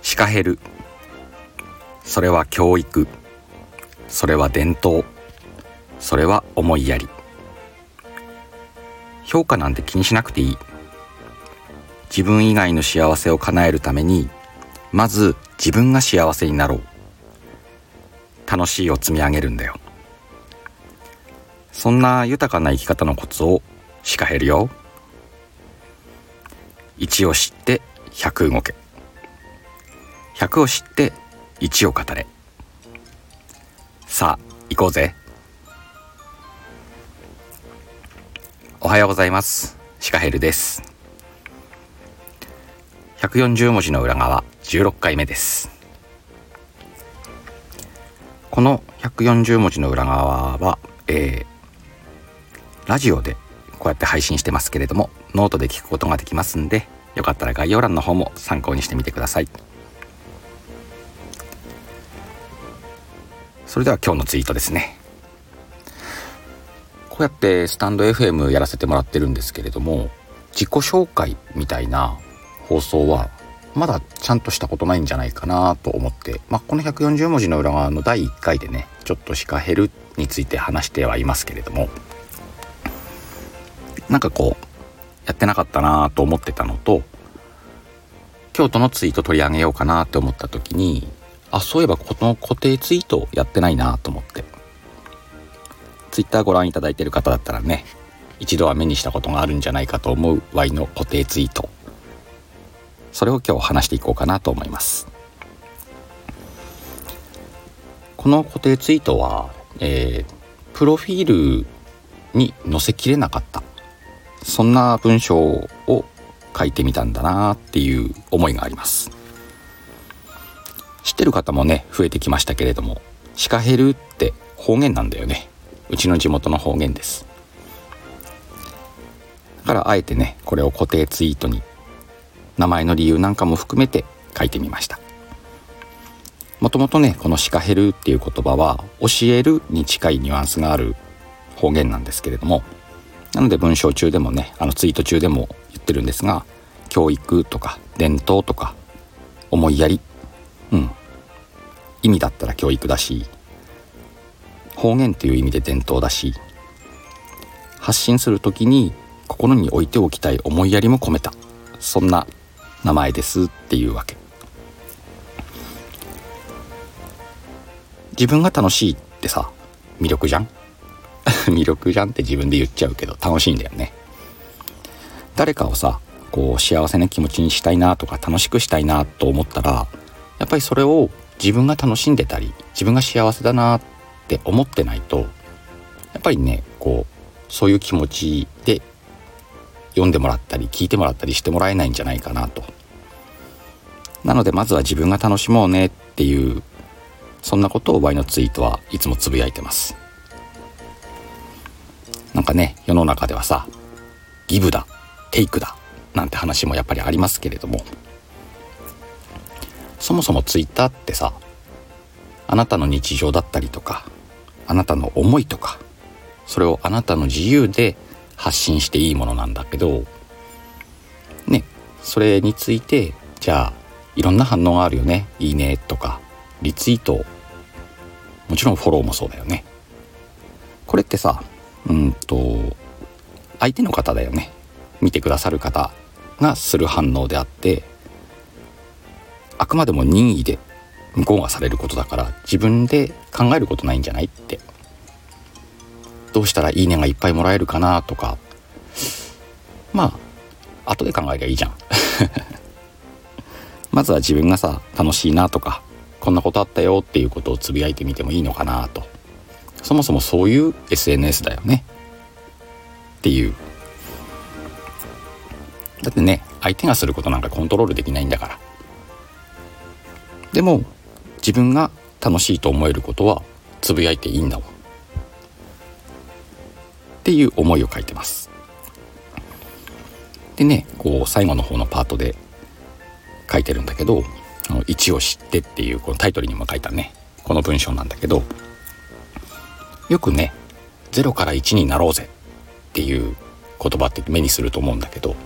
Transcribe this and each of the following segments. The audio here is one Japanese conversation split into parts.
シカヘル。それは教育。それは伝統。それは思いやり。評価なんて気にしなくていい。自分以外の幸せを叶えるためにまず自分が幸せになろう。楽しいを積み上げるんだよ。そんな豊かな生き方のコツをしかへるよ。1を知って100動け。100を知って1を語れ。さあ行こうぜ。おはようございます。シカヘルです。140文字の裏側16回目です。この140文字の裏側は、えー、ラジオでこうやって配信してますけれどもノートで聞くことができますんでよかったら概要欄の方も参考にしてみてください。それでは今日のツイートですね。こうやってスタンド FM やらせてもらってるんですけれども自己紹介みたいな放送はまだちゃんとしたことないんじゃないかなと思って、まあ、この140文字の裏側の第1回でねちょっとシカヘルについて話してはいますけれどもなんかこうやってなかったなと思ってたのと京都のツイート取り上げようかなって思った時にあそういえばこの固定ツイートやってないなと思って。ツイッターご覧いただいてる方だったらね一度は目にしたことがあるんじゃないかと思う Y の固定ツイート。それを今日話していこうかなと思います。この固定ツイートは、えー、プロフィールに載せきれなかった。そんな文章を書いてみたんだなっていう思いがあります。知ってる方もね増えてきましたけれどもシカヘルって方言なんだよね。うちの地元の方言です。だからあえてねこれを固定ツイートに名前の理由なんかも含めて書いてみました。もともとねこのシカヘルっていう言葉は教えるに近いニュアンスがある方言なんですけれどもなので文章中でもねあのツイート中でも言ってるんですが教育とか伝統とか思いやりうん。意味だったら教育だし方言っていう意味で伝統だし発信する時に心に置いておきたい思いやりも込めた。そんな名前ですっていうわけ。自分が楽しいってさ魅力じゃん？魅力じゃんって自分で言っちゃうけど楽しいんだよね。誰かをさこう幸せな気持ちにしたいなとか楽しくしたいなと思ったらやっぱりそれを自分が楽しんでたり自分が幸せだなって思ってないとやっぱりねこうそういう気持ちで読んでもらったり聞いてもらったりしてもらえないんじゃないかなと。なのでまずは自分が楽しもうねっていうそんなことを場合のツイートはいつもつぶやいてます。なんかね世の中ではさギブだテイクだなんて話もやっぱりありますけれどもそもそもツイッターってさあなたの日常だったりとかあなたの思いとかそれをあなたの自由で発信していいものなんだけどねそれについてじゃあいろんな反応があるよねいいねとかリツイートもちろんフォローもそうだよね。これってさうんと相手の方だよね。見てくださる方がする反応であってあくまでも任意で向こうがされることだから自分で考えることないんじゃないって。どうしたらいいねがいっぱいもらえるかなとか。まあ後で考えりゃいいじゃん。まずは自分がさ楽しいなとかこんなことあったよっていうことをつぶやいてみてもいいのかなと。そもそもそういう SNS だよね。っていう。だってね相手がすることなんかコントロールできないんだから。でも自分が楽しいと思えることはつぶやいていいんだもん。っていう思いを書いてます。でねこう最後の方のパートで書いてるんだけど「1を知って」っていうこのタイトルにも書いたね。この文章なんだけどよくね0から1になろうぜっていう言葉って目にすると思うんだけど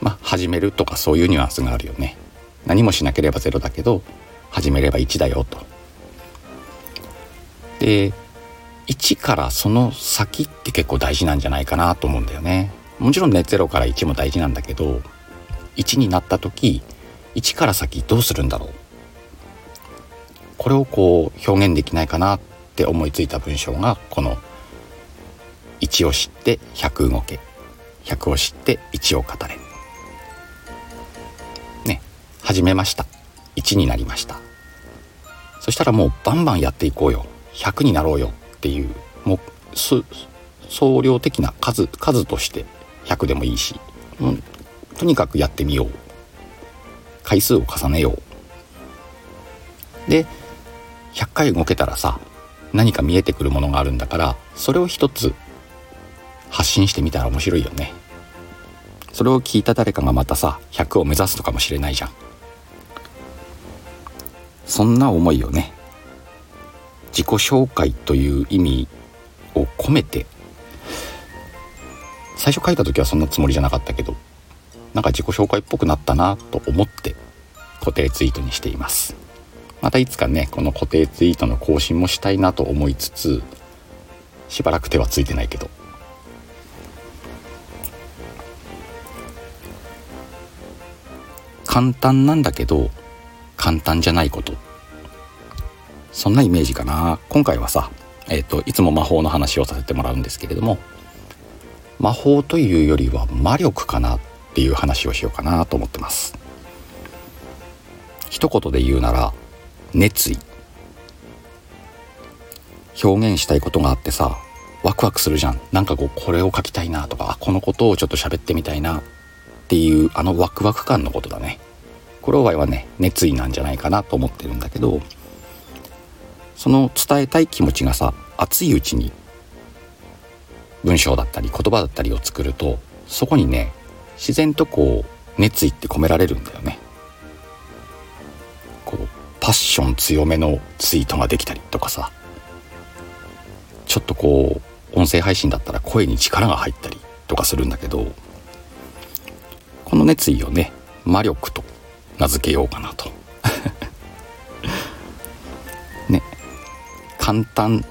まあ始めるとかそういうニュアンスがあるよね。何もしなければ0だけど始めれば1だよと。で1からその先って結構大事なんじゃないかなと思うんだよね。もちろんね0から1も大事なんだけど1になった時1から先どうするんだろう。これをこう表現できないかなっって思いついた文章がこの1を知って100動け100を知って1を語れね始めました。1になりました。そしたらもうバンバンやっていこうよ。100になろうよっていうもう総量的な数数として100でもいいし、うん、とにかくやってみよう。回数を重ねよう。で100回動けたらさ何か見えてくるものがあるんだからそれを一つ発信してみたら面白いよね。それを聞いた誰かがまたさ100を目指すのかもしれないじゃん。そんな思いをね自己紹介という意味を込めて最初書いた時はそんなつもりじゃなかったけどなんか自己紹介っぽくなったなと思って固定ツイートにしています。またいつかねこの固定ツイートの更新もしたいなと思いつつしばらく手はついてないけど。簡単なんだけど簡単じゃないこと。そんなイメージかな。今回はさえっ、ー、といつも魔法の話をさせてもらうんですけれども魔法というよりは魔力かなっていう話をしようかなと思ってます。一言で言うなら熱意。表現したいことがあってさワクワクするじゃん。なんかこうこれを書きたいなとかこのことをちょっと喋ってみたいなっていうあのワクワク感のことだね。これを場合はね熱意なんじゃないかなと思ってるんだけどその伝えたい気持ちがさ熱いうちに文章だったり言葉だったりを作るとそこにね自然とこう熱意って込められるんだよね。パッション強めのツイートができたりとかさ。ちょっとこう音声配信だったら声に力が入ったりとかするんだけどこの熱意をね魔力と名付けようかなと。ね。簡単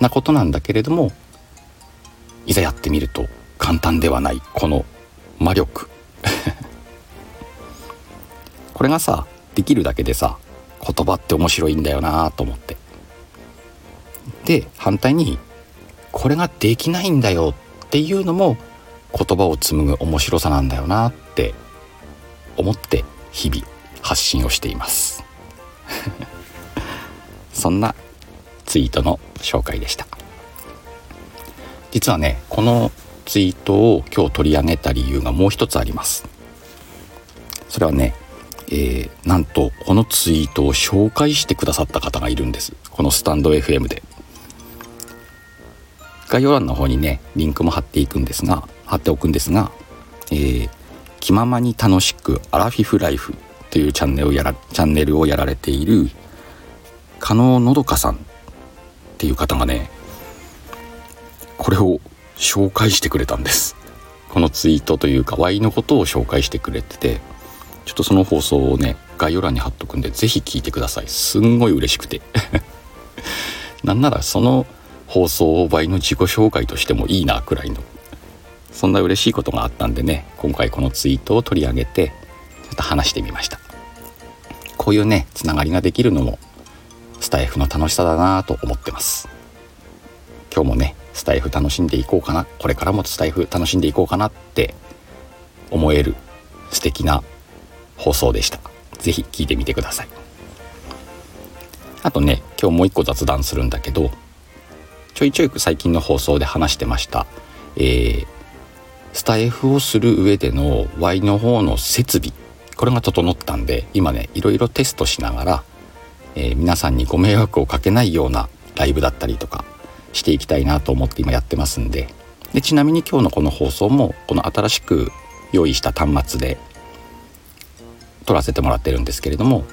なことなんだけれどもいざやってみると簡単ではないこの魔力。これがさできるだけでさ言葉って面白いんだよなと思って。で反対にこれができないんだよっていうのも言葉を紡ぐ面白さなんだよなって思って日々発信をしています。そんなツイートの紹介でした。実はねこのツイートを今日取り上げた理由がもう一つあります。それはね、えー、なんとこのツイートを紹介してくださった方がいるんです。このスタンド FM で。概要欄の方にねリンクも貼っていくんですが貼っておくんですが、えー、気ままに楽しくアラフィフライフというチャンネルをやらチャンネルをやられている加納のどかさんっていう方がねこれを紹介してくれたんです。このツイートというか Y のことを紹介してくれててちょっとその放送をね概要欄に貼っとくんで是非聞いてください。すんごい嬉しくて。なんならその放送を倍の自己紹介としてもいいなくらいの。そんな嬉しいことがあったんでね今回このツイートを取り上げてちょっと話してみました。こういうねつながりができるのもスタイフの楽しさだなと思ってます。今日もねスタイフ楽しんでいこうかな。これからもスタイフ楽しんでいこうかなって思える素敵な放送でした。是非聞いてみてください。あとね今日もう一個雑談するんだけどちょいちょい最近の放送で話してましたえー、スタイフをする上での Y の方の設備これが整ったんで今ねいろいろテストしながら、えー、皆さんにご迷惑をかけないようなライブだったりとかしていきたいなと思って今やってますんで。でちなみに今日のこの放送もこの新しく用意した端末で撮らせてもらってるんですけれども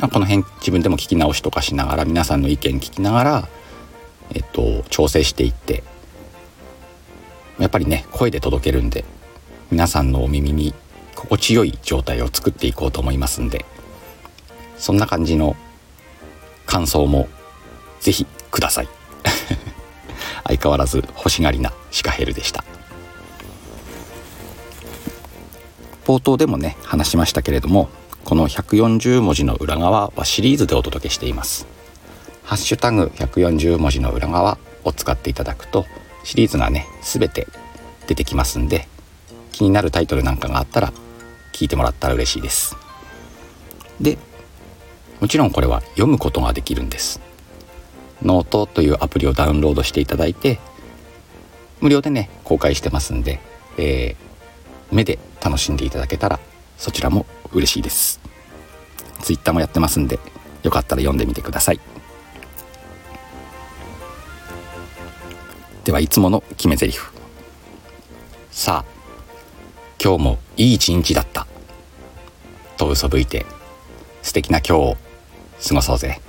この辺自分でも聞き直しとかしながら皆さんの意見聞きながらえっと、調整していってやっぱりね声で届けるんで皆さんのお耳に心地よい状態を作っていこうと思いますんでそんな感じの感想もぜひください。相変わらず欲しがりなシカヘルでした。冒頭でもね話しましたけれどもこの140文字の裏側はシリーズでお届けしています。ハッシュタグ140文字の裏側を使っていただくとシリーズがね全て出てきますんで気になるタイトルなんかがあったら聞いてもらったら嬉しいです。でもちろんこれは読むことができるんです。ノートというアプリをダウンロードしていただいて無料でね公開してますんで、えー、目で楽しんでいただけたらそちらも嬉しいです。Twitter もやってますんでよかったら読んでみてください。ではいつもの決め台詞。さあ今日もいい一日だった。と嘘吹いて素敵な今日を過ごそうぜ。